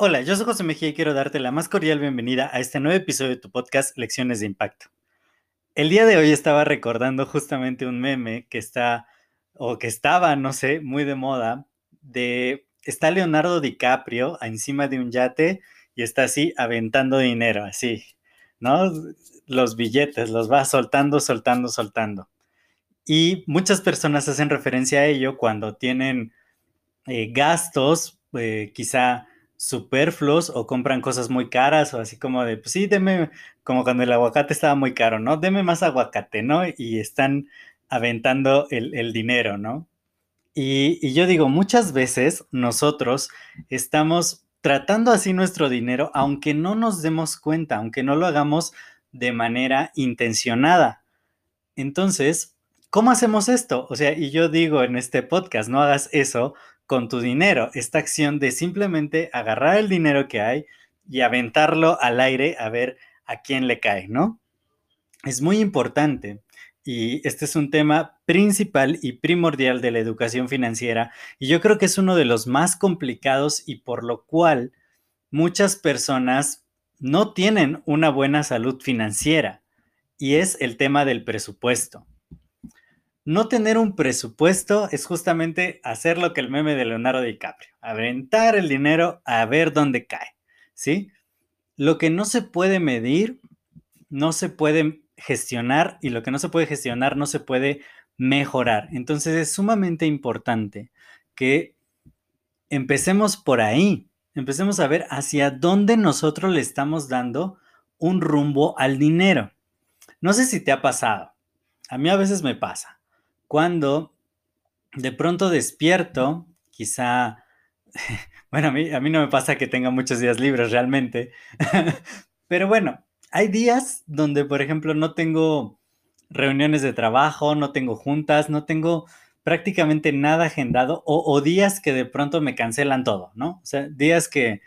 Hola, yo soy José Mejía y quiero darte la más cordial bienvenida a este nuevo episodio de tu podcast Lecciones de Impacto. El día de hoy estaba recordando justamente un meme que está, o que estaba, no sé, muy de moda, de, está Leonardo DiCaprio encima de un yate y está así aventando dinero, así, ¿no? Los billetes, los va soltando, soltando, soltando. Y muchas personas hacen referencia a ello cuando tienen eh, gastos, eh, quizá superfluos o compran cosas muy caras o así como de, pues sí, deme, como cuando el aguacate estaba muy caro, ¿no? Deme más aguacate, ¿no? Y están aventando el, dinero, ¿no? Y, y, yo digo, muchas veces nosotros estamos tratando así nuestro dinero, aunque no nos demos cuenta, aunque no lo hagamos de manera intencionada. Entonces, ¿cómo hacemos esto? O sea, y yo digo en este podcast, no hagas eso con tu dinero, esta acción de simplemente agarrar el dinero que hay y aventarlo al aire a ver a quién le cae, ¿no? Es muy importante y este es un tema principal y primordial de la educación financiera y yo creo que es uno de los más complicados y por lo cual muchas personas no tienen una buena salud financiera y es el tema del presupuesto no tener un presupuesto es justamente hacer lo que el meme de Leonardo DiCaprio, aventar el dinero a ver dónde cae, ¿sí? Lo que no se puede medir, no se puede gestionar y lo que no se puede gestionar no se puede mejorar. Entonces es sumamente importante que empecemos por ahí, empecemos a ver hacia dónde nosotros le estamos dando un rumbo al dinero. No sé si te ha pasado, a mí a veces me pasa cuando de pronto despierto, quizá, bueno, a mí, a mí no me pasa que tenga muchos días libres realmente, pero bueno, hay días donde, por ejemplo, no tengo reuniones de trabajo, no tengo juntas, no tengo prácticamente nada agendado o, días que de pronto me cancelan todo, ¿no? O sea, días que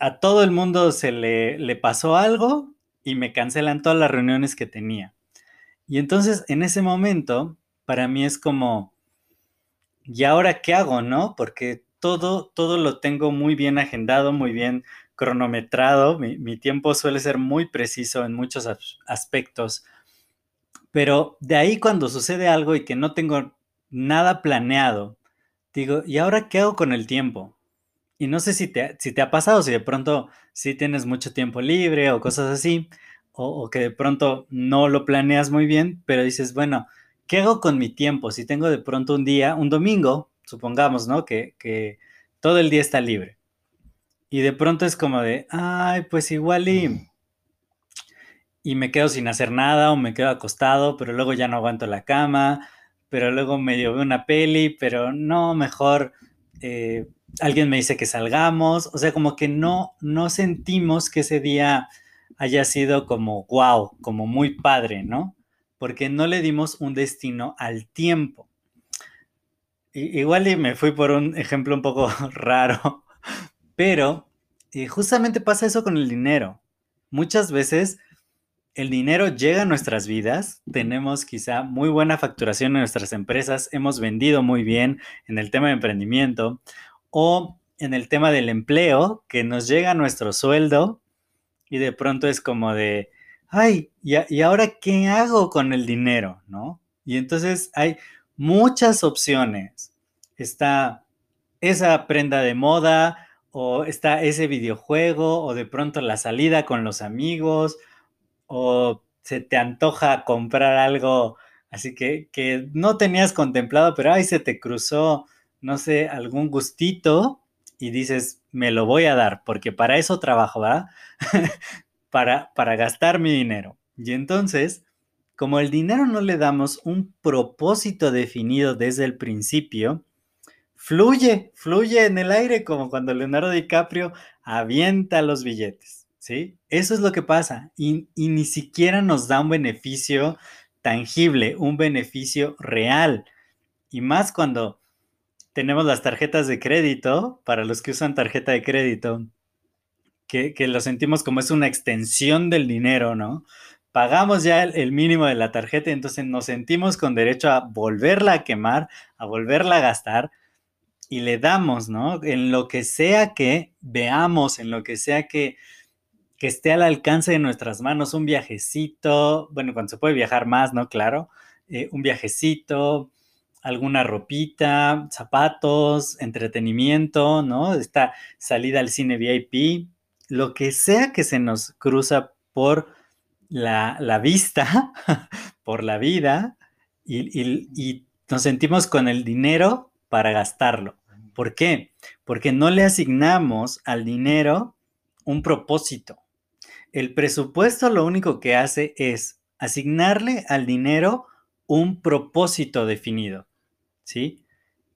a todo el mundo se le, le pasó algo y me cancelan todas las reuniones que tenía. Y entonces en ese momento para mí es como, ¿y ahora qué hago, no? Porque todo, todo lo tengo muy bien agendado, muy bien cronometrado, mi, tiempo suele ser muy preciso en muchos aspectos, pero de ahí cuando sucede algo y que no tengo nada planeado, digo, ¿y ahora qué hago con el tiempo? Y no sé si te, si te ha pasado, si de pronto sí tienes mucho tiempo libre o cosas así, o que de pronto no lo planeas muy bien, pero dices, bueno, ¿qué hago con mi tiempo? Si tengo de pronto un día, un domingo, supongamos, ¿no? Que, que todo el día está libre. Y de pronto es como de, ay, pues igual y, y me quedo sin hacer nada o me quedo acostado, pero luego ya no aguanto la cama, pero luego medio veo una peli, pero no, mejor eh, alguien me dice que salgamos, o sea, como que no, no sentimos que ese día haya sido como wow, como muy padre, ¿no? Porque no le dimos un destino al tiempo. igual y me fui por un ejemplo un poco raro, pero eh, justamente pasa eso con el dinero. Muchas veces el dinero llega a nuestras vidas, tenemos quizá muy buena facturación en nuestras empresas, hemos vendido muy bien en el tema de emprendimiento o en el tema del empleo, que nos llega nuestro sueldo y de pronto es como de, ay, ¿y, ahora qué hago con el dinero? ¿No? Y entonces hay muchas opciones. Está esa prenda de moda o está ese videojuego o de pronto la salida con los amigos o se te antoja comprar algo así que, que no tenías contemplado, pero ahí se te cruzó, no sé, algún gustito y dices, me lo voy a dar, porque para eso trabajo, ¿verdad? para, gastar mi dinero. Y entonces como el dinero no le damos un propósito definido desde el principio, fluye, fluye en el aire como cuando Leonardo DiCaprio avienta los billetes, ¿sí? Eso es lo que pasa y, y ni siquiera nos da un beneficio tangible, un beneficio real. Y más cuando tenemos las tarjetas de crédito, para los que usan tarjeta de crédito, que, lo sentimos como es una extensión del dinero, ¿no? Pagamos ya el, mínimo de la tarjeta entonces nos sentimos con derecho a volverla a quemar, a volverla a gastar y le damos, ¿no? En lo que sea que veamos, en lo que sea que, que esté al alcance de nuestras manos, un viajecito, bueno, cuando se puede viajar más, ¿no? Claro, eh, un viajecito, alguna ropita, zapatos, entretenimiento, ¿no? Esta salida al cine VIP, lo que sea que se nos cruza por la, vista, por la vida, y, nos sentimos con el dinero para gastarlo. ¿Por qué? Porque no le asignamos al dinero un propósito. El presupuesto lo único que hace es asignarle al dinero un propósito definido. ¿sí?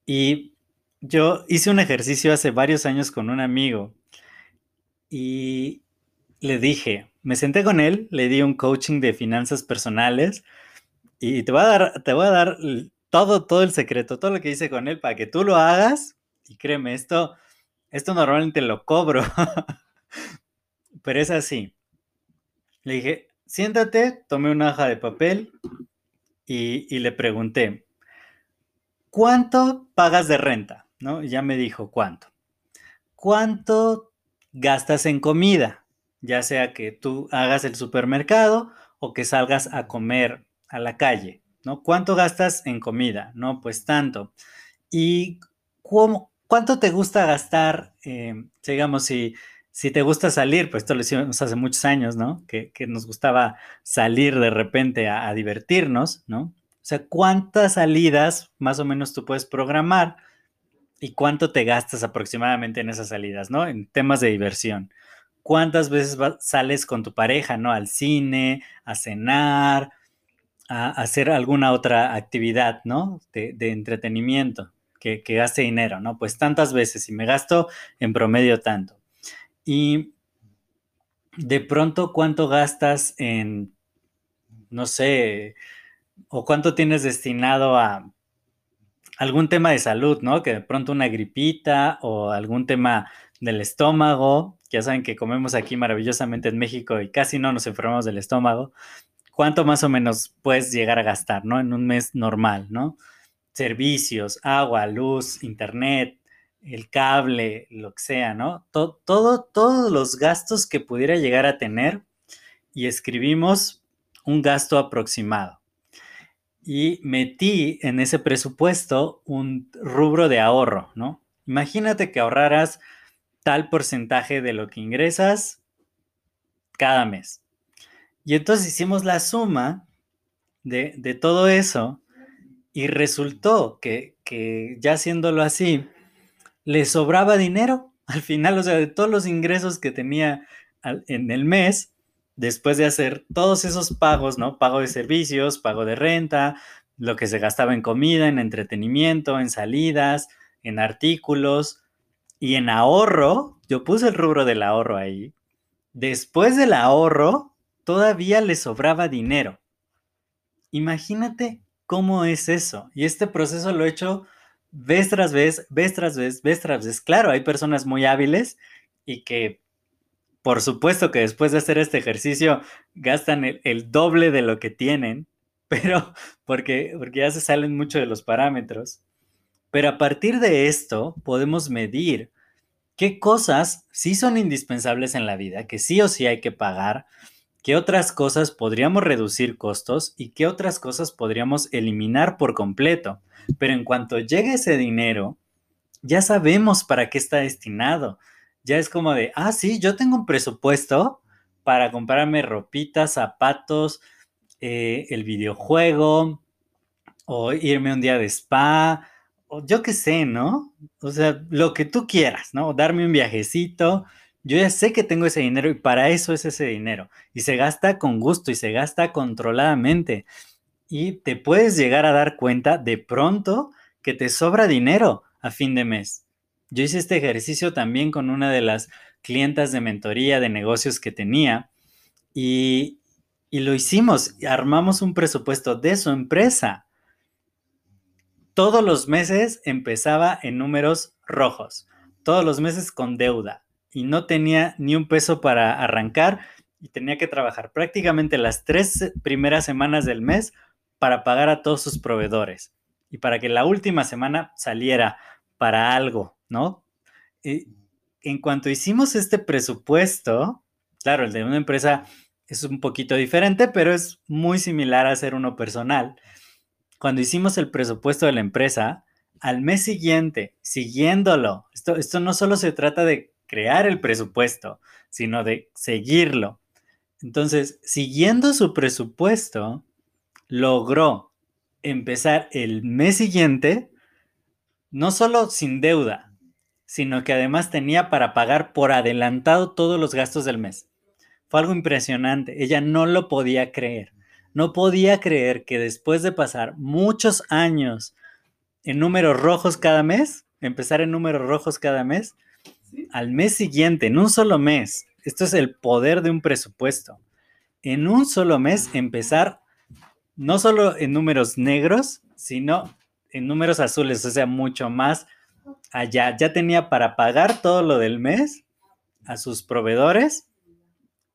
Y yo hice un ejercicio hace varios años con un amigo y le dije, me senté con él, le di un coaching de finanzas personales y te voy a dar, te a dar todo, todo el secreto, todo lo que hice con él para que tú lo hagas. Y créeme, esto, esto normalmente lo cobro, pero es así. Le dije, siéntate, tomé una hoja de papel y, y le pregunté, ¿cuánto pagas de renta? ¿No? ya me dijo cuánto. ¿Cuánto gastas en comida? Ya sea que tú hagas el supermercado o que salgas a comer a la calle, ¿no? ¿Cuánto gastas en comida? No, pues tanto. ¿Y cuánto te gusta gastar, eh, digamos, si, si te gusta salir, pues esto lo hicimos hace muchos años, ¿no? Que, nos gustaba salir de repente a divertirnos, ¿no? O sea, ¿cuántas salidas más o menos tú puedes programar y cuánto te gastas aproximadamente en esas salidas, ¿no? En temas de diversión. ¿Cuántas veces sales con tu pareja, ¿no? Al cine, a cenar, a, hacer alguna otra actividad, ¿no? De, entretenimiento que, que gaste dinero, ¿no? Pues tantas veces y me gasto en promedio tanto. Y de pronto, ¿cuánto gastas en, no sé, o cuánto tienes destinado a algún tema de salud, ¿no? Que de pronto una gripita o algún tema del estómago, ya saben que comemos aquí maravillosamente en México y casi no nos enfermamos del estómago. ¿Cuánto más o menos puedes llegar a gastar, ¿no? En un mes normal, ¿no? Servicios, agua, luz, internet, el cable, lo que sea, ¿no? Todo, todo, todos los gastos que pudiera llegar a tener y escribimos un gasto aproximado y metí en ese presupuesto un rubro de ahorro, ¿no? Imagínate que ahorraras tal porcentaje de lo que ingresas cada mes. Y entonces hicimos la suma de, todo eso y resultó que, que, ya haciéndolo así, le sobraba dinero al final, o sea, de todos los ingresos que tenía en el mes, después de hacer todos esos pagos, ¿no? Pago de servicios, pago de renta, lo que se gastaba en comida, en entretenimiento, en salidas, en artículos y en ahorro, yo puse el rubro del ahorro ahí. Después del ahorro, todavía le sobraba dinero. Imagínate cómo es eso. Y este proceso lo he hecho vez tras vez, vez tras vez, vez tras vez. Claro, hay personas muy hábiles y que por supuesto que después de hacer este ejercicio gastan el, doble de lo que tienen, pero porque, porque ya se salen mucho de los parámetros. Pero a partir de esto podemos medir qué cosas sí son indispensables en la vida, que sí o sí hay que pagar, qué otras cosas podríamos reducir costos y qué otras cosas podríamos eliminar por completo. Pero en cuanto llegue ese dinero, ya sabemos para qué está destinado ya es como de, ah, sí, yo tengo un presupuesto para comprarme ropitas, zapatos, eh, el videojuego, o irme un día de spa, o yo qué sé, ¿no? O sea, lo que tú quieras, ¿no? Darme un viajecito, Yo ya sé que tengo ese dinero y para eso es ese dinero. Y se gasta con gusto y se gasta controladamente. Y te puedes llegar a dar cuenta de pronto que te sobra dinero a fin de mes. Yo hice este ejercicio también con una de las clientas de mentoría de negocios que tenía y, y lo hicimos, armamos un presupuesto de su empresa. Todos los meses empezaba en números rojos, todos los meses con deuda y no tenía ni un peso para arrancar y tenía que trabajar prácticamente las tres primeras semanas del mes para pagar a todos sus proveedores y para que la última semana saliera para algo, ¿no? Y en cuanto hicimos este presupuesto, claro, el de una empresa es un poquito diferente, pero es muy similar a ser uno personal. Cuando hicimos el presupuesto de la empresa, al mes siguiente, siguiéndolo, esto, esto no solo se trata de crear el presupuesto, sino de seguirlo. Entonces, siguiendo su presupuesto, logró empezar el mes siguiente no solo sin deuda, sino que además tenía para pagar por adelantado todos los gastos del mes. Fue algo impresionante. Ella no lo podía creer. No podía creer que después de pasar muchos años en números rojos cada mes, empezar en números rojos cada mes, al mes siguiente, en un solo mes, esto es el poder de un presupuesto, en un solo mes empezar no solo en números negros, sino en números azules, o sea, mucho más allá. Ya tenía para pagar todo lo del mes a sus proveedores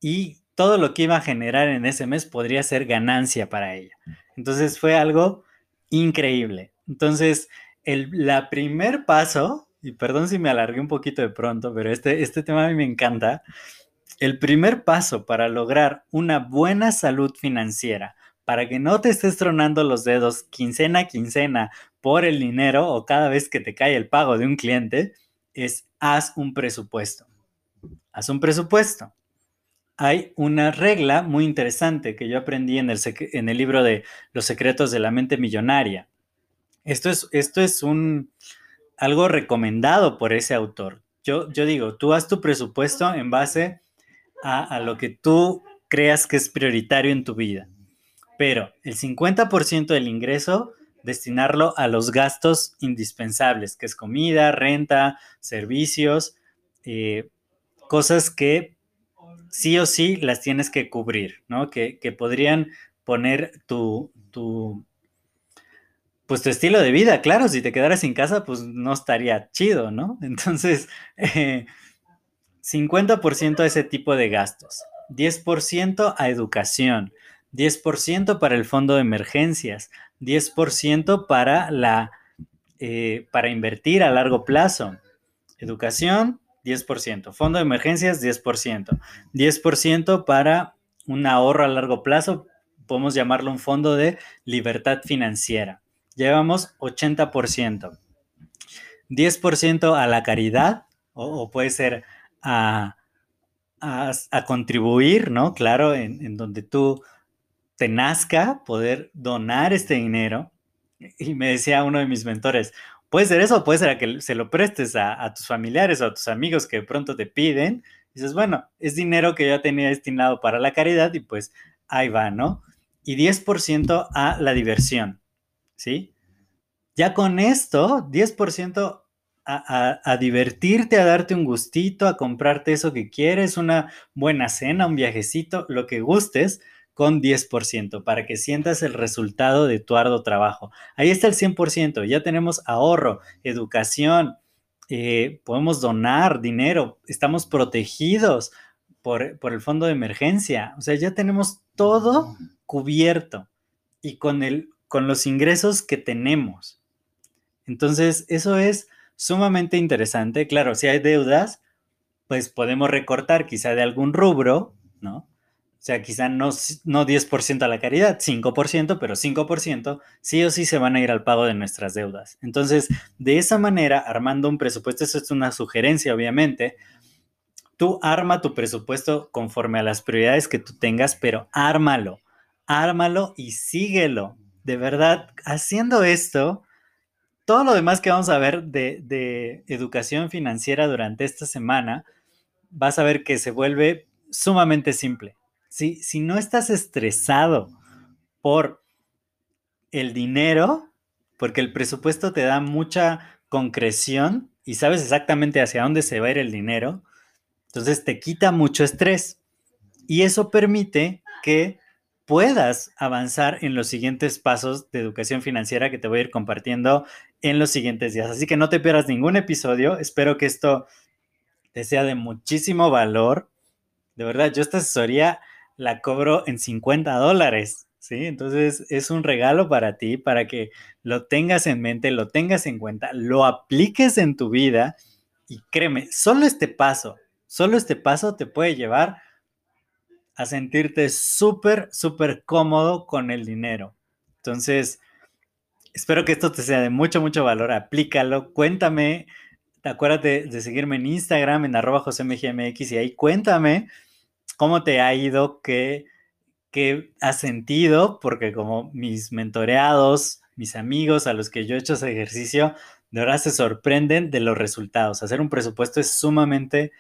y todo lo que iba a generar en ese mes podría ser ganancia para ella. Entonces fue algo increíble. Entonces, el la primer paso, y perdón si me alargué un poquito de pronto, pero este, este tema a mí me encanta. El primer paso para lograr una buena salud financiera, para que no te estés tronando los dedos quincena a quincena por el dinero o cada vez que te cae el pago de un cliente, es haz un presupuesto. Haz un presupuesto. Hay una regla muy interesante que yo aprendí en el, en el libro de Los secretos de la mente millonaria. Esto es, esto es un, algo recomendado por ese autor. Yo, yo digo, tú haz tu presupuesto en base a, a lo que tú creas que es prioritario en tu vida pero el 50% del ingreso destinarlo a los gastos indispensables, que es comida, renta, servicios, eh, cosas que sí o sí las tienes que cubrir, ¿no? Que, podrían poner tu, tu, pues tu estilo de vida, claro, si te quedaras sin casa, pues no estaría chido, ¿no? Entonces, 50% a ese tipo de gastos, 10% a educación, 10% para el fondo de emergencias, 10% para, la, eh, para invertir a largo plazo. Educación, 10%. Fondo de emergencias, 10%. 10% para un ahorro a largo plazo, podemos llamarlo un fondo de libertad financiera. Llevamos 80%. 10% a la caridad, o, puede ser a, contribuir, ¿no? Claro, en, en donde tú te poder donar este dinero. Y me decía uno de mis mentores, puede ser eso, puede ser a que se lo prestes a, tus familiares o a tus amigos que de pronto te piden. Y dices, bueno, es dinero que yo tenía destinado para la caridad y pues ahí va, ¿no? Y 10% a la diversión, ¿sí? Ya con esto, 10% a, a, divertirte, a darte un gustito, a comprarte eso que quieres, una buena cena, un viajecito, lo que gustes, con 10% para que sientas el resultado de tu arduo trabajo. Ahí está el 100%, ya tenemos ahorro, educación, eh, podemos donar dinero, estamos protegidos por, por, el fondo de emergencia, o sea, ya tenemos todo cubierto y con, el, con los ingresos que tenemos. Entonces, eso es sumamente interesante. Claro, si hay deudas, pues podemos recortar quizá de algún rubro, ¿no? O sea, quizá no, no 10% a la caridad, 5%, pero 5% sí o sí se van a ir al pago de nuestras deudas. Entonces, de esa manera, armando un presupuesto, eso es una sugerencia, obviamente, tú arma tu presupuesto conforme a las prioridades que tú tengas, pero ármalo, ármalo y síguelo. De verdad, haciendo esto, todo lo demás que vamos a ver de, de educación financiera durante esta semana, vas a ver que se vuelve sumamente simple. Si, si no estás estresado por el dinero, porque el presupuesto te da mucha concreción y sabes exactamente hacia dónde se va a ir el dinero, entonces te quita mucho estrés y eso permite que puedas avanzar en los siguientes pasos de educación financiera que te voy a ir compartiendo en los siguientes días. Así que no te pierdas ningún episodio. Espero que esto te sea de muchísimo valor. De verdad, yo esta asesoría la cobro en 50 dólares. ¿sí? Entonces es un regalo para ti, para que lo tengas en mente, lo tengas en cuenta, lo apliques en tu vida y créeme, solo este paso, solo este paso te puede llevar a sentirte súper, súper cómodo con el dinero. Entonces, espero que esto te sea de mucho, mucho valor. Aplícalo, cuéntame. Acuérdate de seguirme en Instagram, en arroba josemgmx y ahí cuéntame cómo te ha ido, qué, qué has sentido, porque como mis mentoreados, mis amigos a los que yo he hecho ese ejercicio, de verdad se sorprenden de los resultados. Hacer un presupuesto es sumamente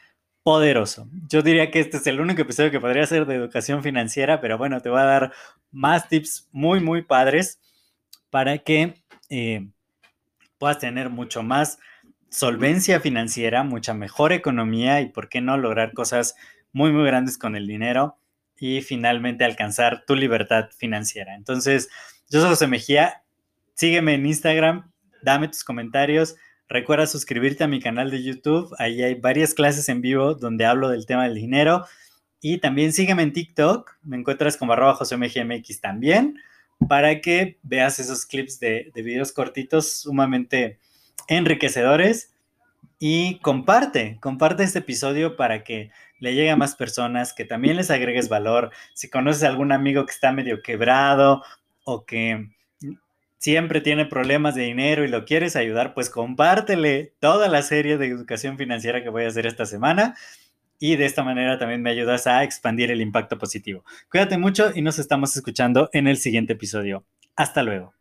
poderoso. Yo diría que este es el único episodio que podría ser de educación financiera, pero bueno, te voy a dar más tips muy, muy padres para que eh, puedas tener mucho más solvencia financiera, mucha mejor economía y, ¿por qué no, lograr cosas muy, muy grandes con el dinero y finalmente alcanzar tu libertad financiera. Entonces, yo soy José Mejía, sígueme en Instagram, dame tus comentarios, Recuerda suscribirte a mi canal de YouTube. Ahí hay varias clases en vivo donde hablo del tema del dinero. Y también sígueme en TikTok. Me encuentras como arroba josemgmx también para que veas esos clips de, de videos cortitos sumamente enriquecedores. Y comparte, comparte este episodio para que le llegue a más personas, que también les agregues valor. Si conoces a algún amigo que está medio quebrado o que siempre tiene problemas de dinero y lo quieres ayudar, pues compártele toda la serie de educación financiera que voy a hacer esta semana y de esta manera también me ayudas a expandir el impacto positivo. Cuídate mucho y nos estamos escuchando en el siguiente episodio. Hasta luego.